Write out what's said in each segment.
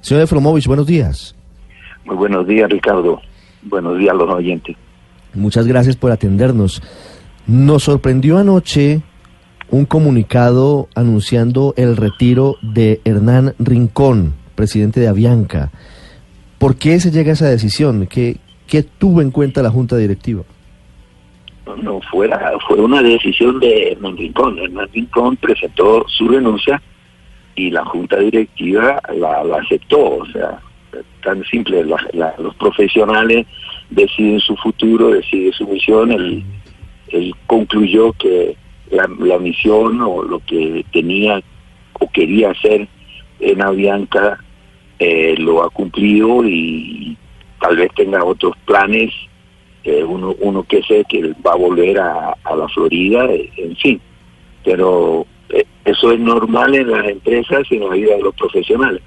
Señor Efromovich, buenos días. Muy buenos días, Ricardo. Buenos días a los oyentes. Muchas gracias por atendernos. Nos sorprendió anoche un comunicado anunciando el retiro de Hernán Rincón, presidente de Avianca. ¿Por qué se llega a esa decisión? ¿Qué, qué tuvo en cuenta la Junta Directiva? No, fue, la- fue una decisión de Hernán Rincón. Hernán Rincón presentó su renuncia y la Junta Directiva la, la aceptó. O sea, tan simple. La- los profesionales deciden su futuro, deciden su misión. Él, él concluyó que la, la misión o lo que tenía o quería hacer en Avianca eh, lo ha cumplido y tal vez tenga otros planes. eh, uno, uno que sé que va a volver a, a la Florida, eh, en fin. Pero eso es normal en las empresas y en la vida de los profesionales.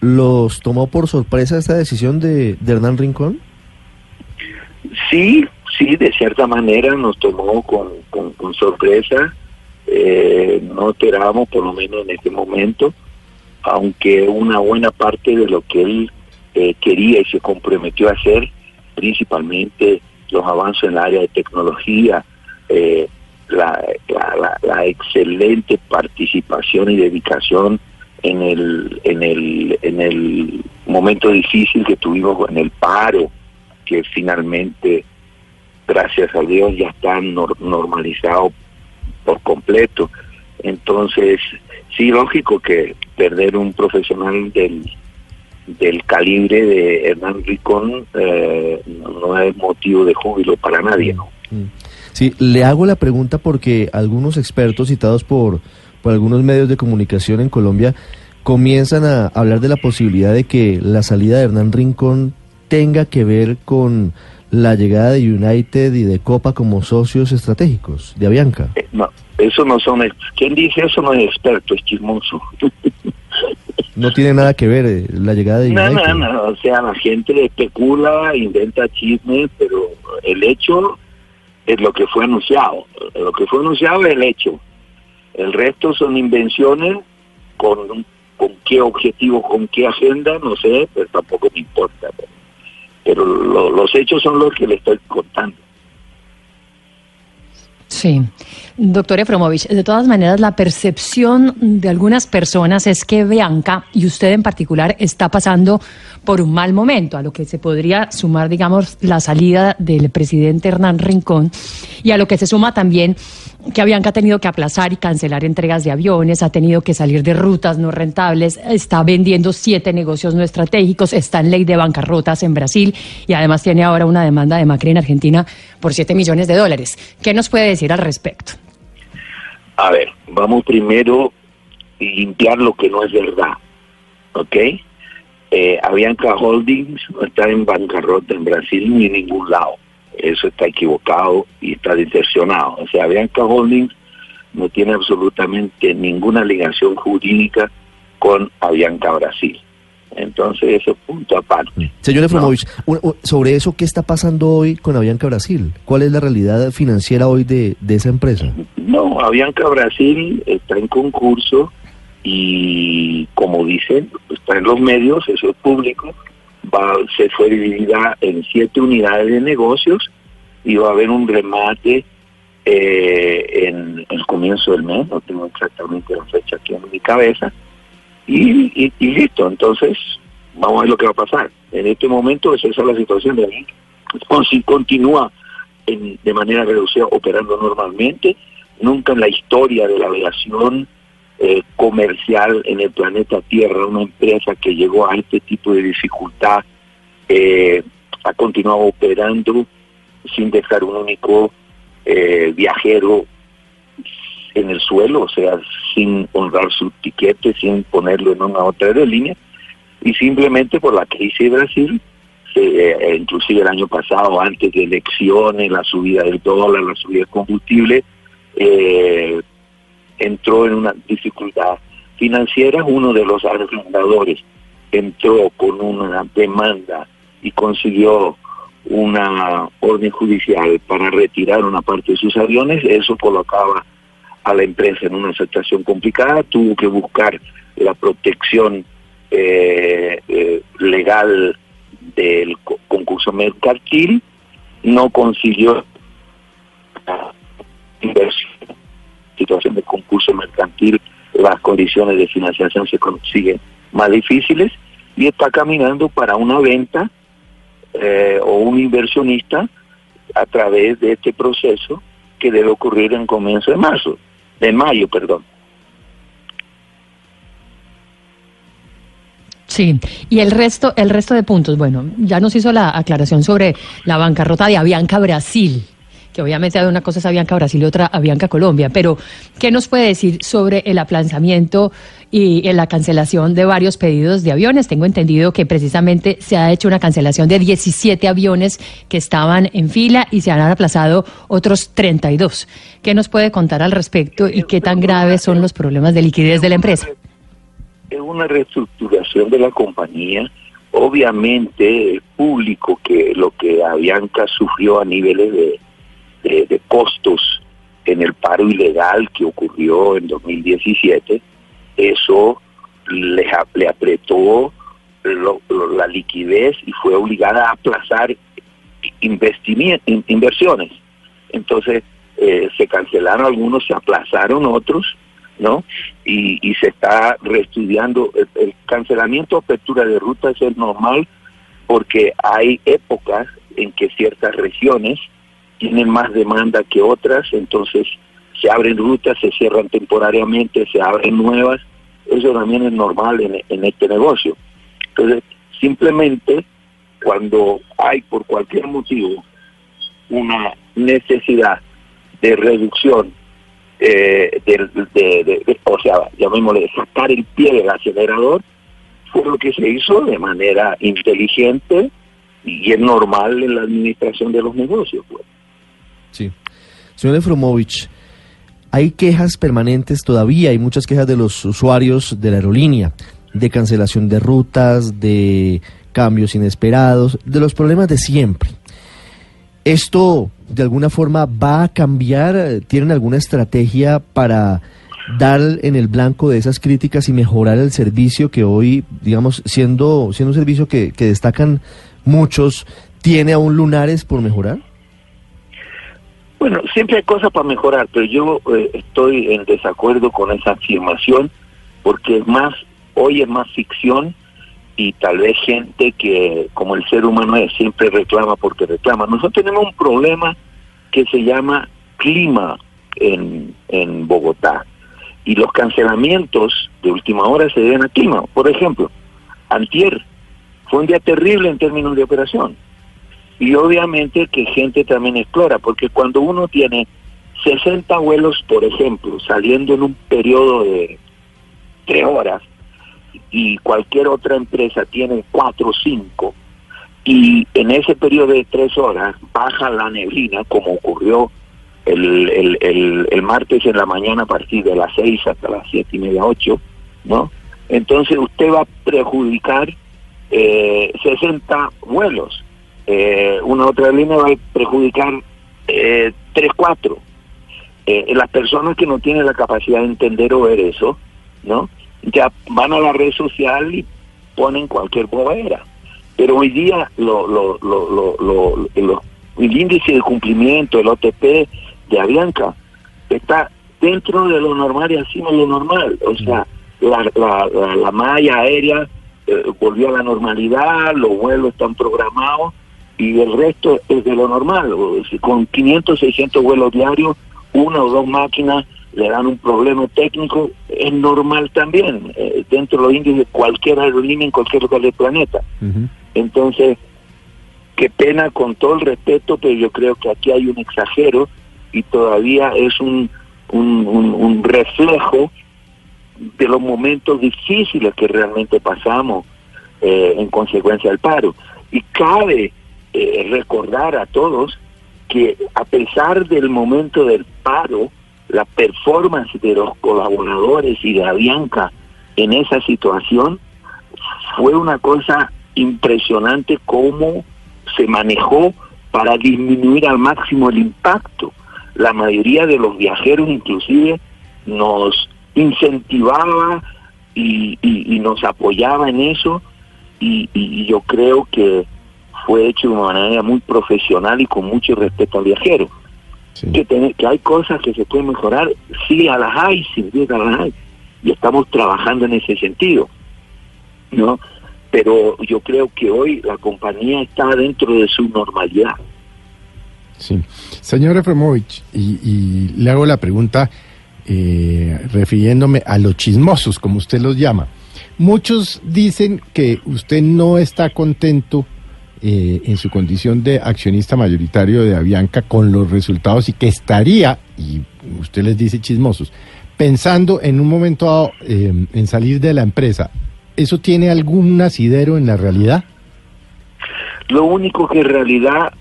¿Los tomó por sorpresa esta decisión de, de Hernán Rincón? Sí, sí, de cierta manera nos tomó con, con, con sorpresa. Eh, no esperábamos, por lo menos en este momento, aunque una buena parte de lo que él eh, quería y se comprometió a hacer, principalmente los avances en el área de tecnología, eh, la, la, la- excelente participación y dedicación en el, en el, en el momento difícil que tuvimos en el paro, que finalmente, gracias a Dios, ya están nor- normalizados por completo. Entonces, sí, lógico que perder un profesional del, del calibre de Hernán Ricón eh, no, es motivo de júbilo para nadie, ¿no? Sí, le hago la pregunta porque algunos expertos citados por, por algunos medios de comunicación en Colombia comienzan a hablar de la posibilidad de que la salida de Hernán Rincón tenga que ver con la llegada de United y de Copa como socios estratégicos de Avianca. Eh, no, eso no son... ¿Quién dice eso no es experto, es chismoso. No tiene nada que ver eh, la llegada de No, United. no, no, o sea, la gente especula, inventa chismes, pero el hecho es lo que fue anunciado. Lo que fue anunciado es el hecho. El resto son invenciones con, con qué objetivo, con qué agenda, no sé, pero tampoco me importa. Pero, pero lo- los hechos son los que le estoy contando. Sí. Doctor Efromovich, de todas maneras, la percepción de algunas personas es que Bianca, y usted en particular, está pasando por un mal momento, a lo que se podría sumar, digamos, la salida del presidente Hernán Rincón, y a lo que se suma también que Avianca ha tenido que aplazar y cancelar entregas de aviones, ha tenido que salir de rutas no rentables, está vendiendo siete negocios no estratégicos, está en ley de bancarrotas en Brasil y además tiene ahora una demanda de Macri en Argentina por siete millones de dólares. ¿Qué nos puede decir al respecto? A ver, vamos primero a limpiar lo que no es verdad, ¿ok? Eh, Avianca Holdings no está en bancarrota en Brasil ni en ningún lado. Eso está equivocado y está distorsionado. O sea, Avianca Holdings no tiene absolutamente ninguna ligación jurídica con Avianca Brasil. Entonces, eso punto aparte. Señor Efromovich, un- sobre eso, ¿qué está pasando hoy con Avianca Brasil? ¿Cuál es la realidad financiera hoy de, de esa empresa? No, Avianca Brasil está en concurso y como dicen, está en los medios, eso es público, va, se fue dividida en siete unidades de negocios y va a haber un remate eh, en el comienzo del mes, no tengo exactamente la fecha aquí en mi cabeza, y, y- y listo, entonces vamos a ver lo que va a pasar. En este momento esa es la situación de Avianca. Con- si continúa en- de manera reducida operando normalmente, nunca en la historia de la aviación eh, comercial en el planeta Tierra, una empresa que llegó a este tipo de dificultad eh, ha continuado operando sin dejar un único eh, viajero en el suelo, o sea, sin honrar su tiquete, sin ponerlo en una otra aerolínea. y simplemente por la crisis de Brasil, eh, inclusive el año pasado, antes de elecciones, la subida del dólar, la subida del combustible, eh, entró en una dificultad financiera, uno de los arrendadores entró con una demanda y consiguió una orden judicial para retirar una parte de sus aviones, eso colocaba a la empresa en una situación complicada, tuvo que buscar la protección eh, eh, legal del concurso mercantil, no consiguió inversión, situación de concurso mercantil, las condiciones de financiación se consiguen más difíciles y está caminando para una venta eh, o un inversionista a través de este proceso que debe ocurrir en comienzo de marzo, de mayo, perdón. Sí, y el resto, el resto de puntos, bueno, ya nos hizo la aclaración sobre la bancarrota de Avianca Brasil que obviamente hay una cosa es Avianca Brasil y otra Avianca Colombia, pero ¿qué nos puede decir sobre el aplazamiento y la cancelación de varios pedidos de aviones? Tengo entendido que precisamente se ha hecho una cancelación de 17 aviones que estaban en fila y se han aplazado otros 32. ¿Qué nos puede contar al respecto y qué tan graves son los problemas de liquidez de la empresa? Es una reestructuración de la compañía obviamente el público que lo que Avianca sufrió a niveles de de, costos en el paro ilegal que ocurrió en 2017, eso le, le apretó la liquidez y fue obligada a aplazar inversiones. Entonces eh, se cancelaron algunos, se aplazaron otros, ¿no? Y, y se está reestudiando. El, el cancelamiento o apertura de rutas es normal porque hay épocas en que ciertas regiones tienen más demanda que otras, entonces se abren rutas, se cierran temporariamente, se abren nuevas, eso también es normal en, este negocio. Entonces, simplemente cuando hay por cualquier motivo una necesidad de reducción, eh, de, o sea, llamémosle, sacar el pie del acelerador, fue lo que se hizo de manera inteligente y es normal en la administración de los negocios. Pues. Sí. Señor Efromovich, hay quejas permanentes todavía, hay muchas quejas de los usuarios de la aerolínea, de cancelación de rutas, de cambios inesperados, de los problemas de siempre. ¿Esto de alguna forma va a cambiar? ¿Tienen alguna estrategia para dar en el blanco de esas críticas y mejorar el servicio que hoy, digamos, siendo, siendo un servicio que, que destacan muchos, tiene aún lunares por mejorar? Bueno, siempre hay cosas para mejorar, pero yo eh, estoy en desacuerdo con esa afirmación porque es más, hoy es más ficción y tal vez gente que, como el ser humano es, siempre reclama porque reclama. Nosotros tenemos un problema que se llama clima en, en Bogotá y los cancelamientos de última hora se deben a clima. Por ejemplo, antier fue un día terrible en términos de operación y obviamente que gente también explora, porque cuando uno tiene 60 vuelos, por ejemplo, saliendo en un periodo de tres horas, y cualquier otra empresa tiene cuatro o cinco, y en ese periodo de tres horas baja la neblina, como ocurrió el, el, el, martes en la mañana a partir de las seis hasta las siete y media, ocho, ¿no? Entonces usted va a perjudicar eh, 60 vuelos eh, una otra línea va a perjudicar eh, 3, 4. Eh, las personas que no tienen la capacidad de entender o ver eso, ¿no? Ya van a la red social y ponen cualquier bobera. Pero hoy día lo, lo, lo, el índice de cumplimiento, el OTP de Avianca, está dentro de lo normal y encima de lo normal. O sea, la, la, la malla aérea eh, volvió a la normalidad, los vuelos están programados y el resto es de lo normal. Con 500, 600 vuelos diarios, una o dos máquinas le dan un problema técnico, es normal también, eh, dentro de los índices de cualquier aerolínea en cualquier lugar del planeta. Entonces, qué pena con todo el respeto, pero yo creo que aquí hay un exagero y todavía es un, un, un reflejo de los momentos difíciles que realmente pasamos eh, en consecuencia del paro. Y cabe eh, recordar a todos que a pesar del momento del paro, la performance de los colaboradores y de Avianca en esa situación fue una cosa impresionante cómo se manejó para disminuir al máximo el impacto. La mayoría de los viajeros inclusive nos incentivaba y, nos apoyaba en eso y, yo creo que fue hecho de una manera muy profesional y con mucho respeto al viajero. Que, que hay cosas que se pueden mejorar, sí a las hay, sin duda las hay, y estamos trabajando en ese sentido, ¿no? Pero yo creo que hoy la compañía está dentro de su normalidad. Sí. Señor Efremovich, y, le hago la pregunta eh, refiriéndome a los chismosos, como usted los llama. Muchos dicen que usted no está contento eh, en su condición de accionista mayoritario de Avianca con los resultados y que estaría, y usted les dice chismosos, pensando en un momento dado eh, en salir de la empresa. ¿Eso tiene algún asidero en la realidad? Lo único que en realidad,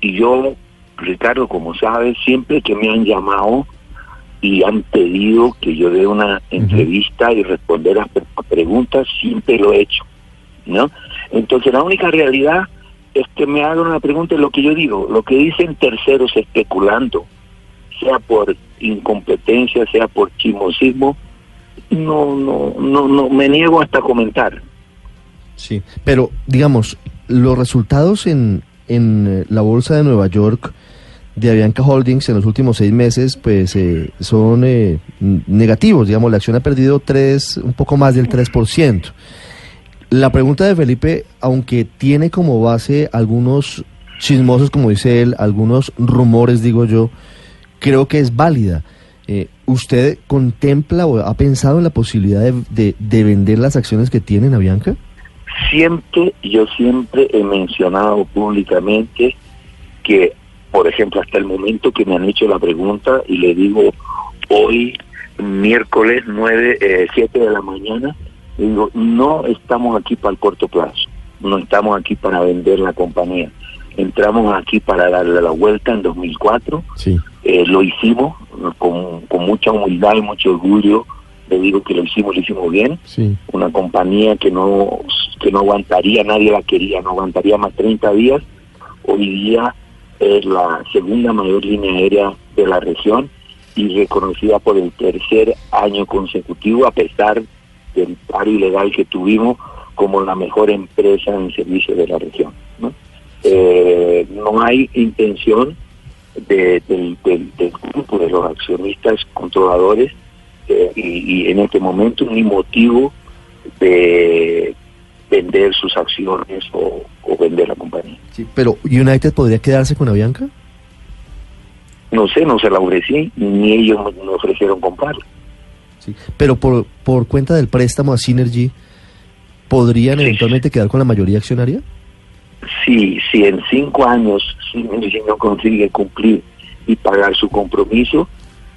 y yo, Ricardo, como sabes, siempre que me han llamado y han pedido que yo dé una entrevista y responder a, preguntas, siempre lo he hecho, ¿no? Entonces la única realidad es que me hagan una pregunta es lo que yo digo, lo que dicen terceros especulando, sea por incompetencia, sea por chismosismo, no, no, no, no, me niego hasta comentar. Sí, pero digamos, los resultados en, en eh, la bolsa de Nueva York de Avianca Holdings en los últimos seis meses, pues eh, son eh, negativos, digamos, la acción ha perdido tres, un poco más del 3%. La pregunta de Felipe, aunque tiene como base algunos chismosos, como dice él, algunos rumores, digo yo, creo que es válida. Eh, ¿Usted contempla o ha pensado en la posibilidad de, de, vender las acciones que tiene en Avianca? Siempre, yo siempre he mencionado públicamente que, por ejemplo, hasta el momento que me han hecho la pregunta y le digo hoy, miércoles 9, eh, 7 de la mañana, digo, no estamos aquí para el corto plazo, no estamos aquí para vender la compañía. Entramos aquí para darle la vuelta en 2004. Sí. Eh, lo hicimos con, con, mucha humildad y mucho orgullo. Le digo que lo hicimos, lo hicimos bien. Sí. Una compañía que no, que no aguantaría, nadie la quería, no aguantaría más 30 días. Hoy día es la segunda mayor línea aérea de la región y reconocida por el tercer año consecutivo, a pesar del paro ilegal que tuvimos como la mejor empresa en servicio de la región. ¿no? Eh, no hay intención de, del, grupo de los accionistas controladores eh, y, en este momento ni motivo de vender sus acciones o, vender la compañía. Sí, pero United podría quedarse con Avianca? No sé, no se la ofrecí, ni ellos me ofrecieron comprarla. Sí, pero por, por cuenta del préstamo a Synergy, ¿podrían eventualmente quedar con la mayoría accionaria? Si, si en cinco años Synergy no consigue cumplir y pagar su compromiso,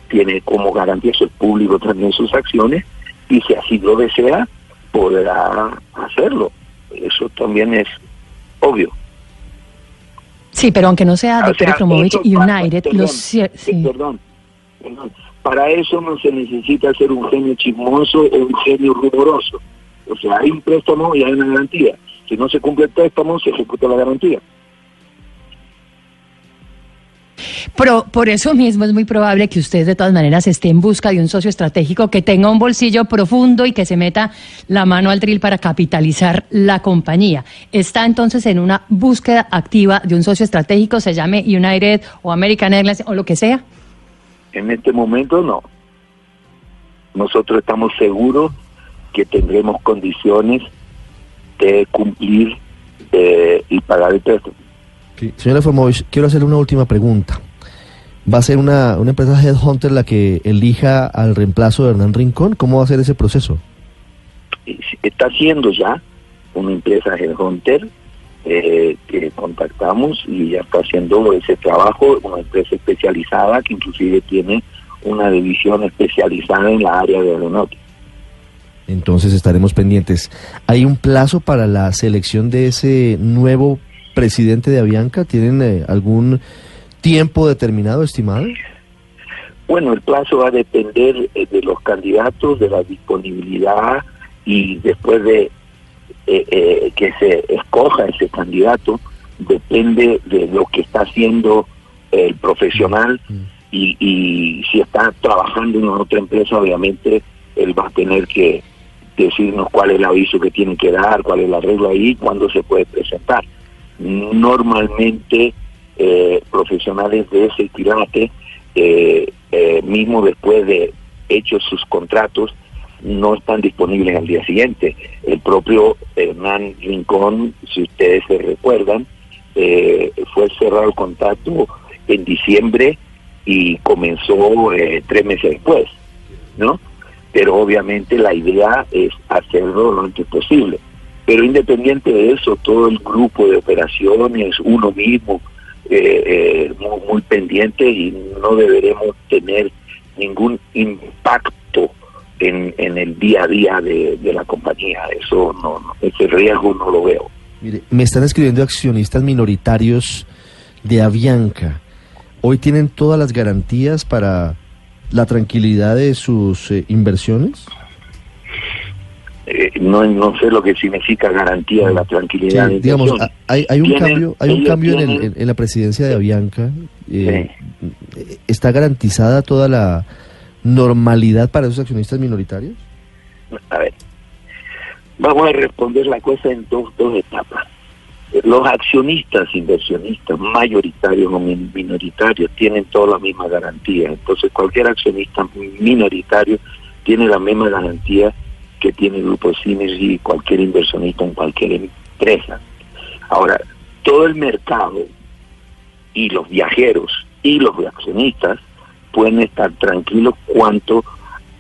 tiene como garantía el público también sus acciones y si así lo desea, podrá hacerlo. Eso también es obvio. Sí, pero aunque no sea Dr. United, perdón, perdón, para eso no se necesita ser un genio chismoso o un genio rumoroso. O sea, hay un préstamo y hay una garantía. Si no se cumple el préstamo, se ejecuta la garantía. Pero por eso mismo es muy probable que usted de todas maneras esté en busca de un socio estratégico que tenga un bolsillo profundo y que se meta la mano al tril para capitalizar la compañía. Está entonces en una búsqueda activa de un socio estratégico, se llame United o American Airlines o lo que sea. En este momento no. Nosotros estamos seguros que tendremos condiciones de cumplir eh, y pagar el préstamo. Señora Formovich, quiero hacerle una última pregunta. ¿Va a ser una, una empresa Headhunter la que elija al reemplazo de Hernán Rincón? ¿Cómo va a ser ese proceso? Está siendo ya una empresa Headhunter eh, que contactamos y ya está haciendo ese trabajo, una empresa especializada que inclusive tiene una división especializada en la área de aeronáutica. Entonces estaremos pendientes. ¿Hay un plazo para la selección de ese nuevo presidente de Avianca? ¿Tienen eh, algún tiempo determinado estimado? Bueno, el plazo va a depender eh, de los candidatos, de la disponibilidad y después de eh, eh, que se escoja ese candidato, depende de lo que está haciendo el profesional y, y si está trabajando en otra empresa, obviamente él va a tener que decirnos cuál es el aviso que tiene que dar, cuál es la regla ahí, cuándo se puede presentar. Normalmente eh, profesionales de ese tirante, eh, eh, mismo después de hechos sus contratos, no están disponibles al día siguiente. El propio Hernán Rincón, si ustedes se recuerdan, eh, fue cerrado el contrato en diciembre y comenzó eh, tres meses después, ¿no? Pero obviamente la idea es hacerlo lo antes posible. Pero independiente de eso, todo el grupo de operaciones, uno mismo, eh, eh, muy, muy pendiente y no deberemos tener ningún impacto en, en el día a día de, de la compañía. Eso no, no, ese riesgo no lo veo. Mire, me están escribiendo accionistas minoritarios de Avianca. ¿Hoy tienen todas las garantías para la tranquilidad de sus eh, inversiones? Eh, no, no sé lo que significa garantía de la tranquilidad. Sí, de digamos, hay, hay un cambio, hay un cambio en, el- en la presidencia de Avianca. Eh, ¿Está garantizada toda la normalidad para esos accionistas minoritarios? A ver, vamos a responder la cosa en dos, dos etapas. Los accionistas, inversionistas, mayoritarios o min- minoritarios, tienen toda la misma garantía. Entonces, cualquier accionista minoritario tiene la misma garantía que tiene el Grupo Synergy y cualquier inversionista en cualquier empresa. Ahora, todo el mercado y los viajeros y los accionistas pueden estar tranquilos cuanto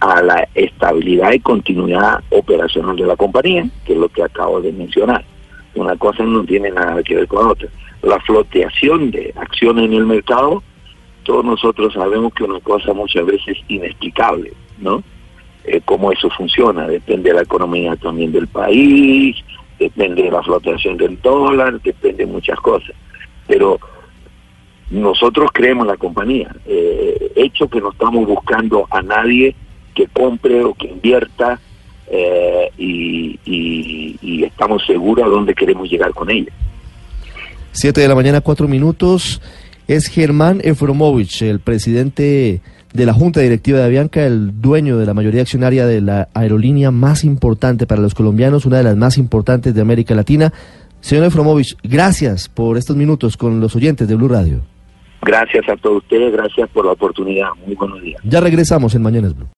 a la estabilidad y continuidad operacional de la compañía, que es lo que acabo de mencionar. Una cosa no tiene nada que ver con otra. La floteación de acciones en el mercado, todos nosotros sabemos que una cosa muchas veces inexplicable, ¿no? Eh, cómo eso funciona, depende de la economía también del país, depende de la flotación del dólar, depende de muchas cosas. Pero nosotros creemos en la compañía. Eh, hecho que no estamos buscando a nadie que compre o que invierta eh, y, y- estamos seguros a dónde queremos llegar con ella. Siete de la mañana, cuatro minutos. Es Germán Efromovich, el presidente de la Junta Directiva de Avianca, el dueño de la mayoría accionaria de la aerolínea más importante para los colombianos, una de las más importantes de América Latina. Señor Efromovich, gracias por estos minutos con los oyentes de Blue Radio. Gracias a todos ustedes, gracias por la oportunidad. Muy buenos días. Ya regresamos en Mañanas Blue.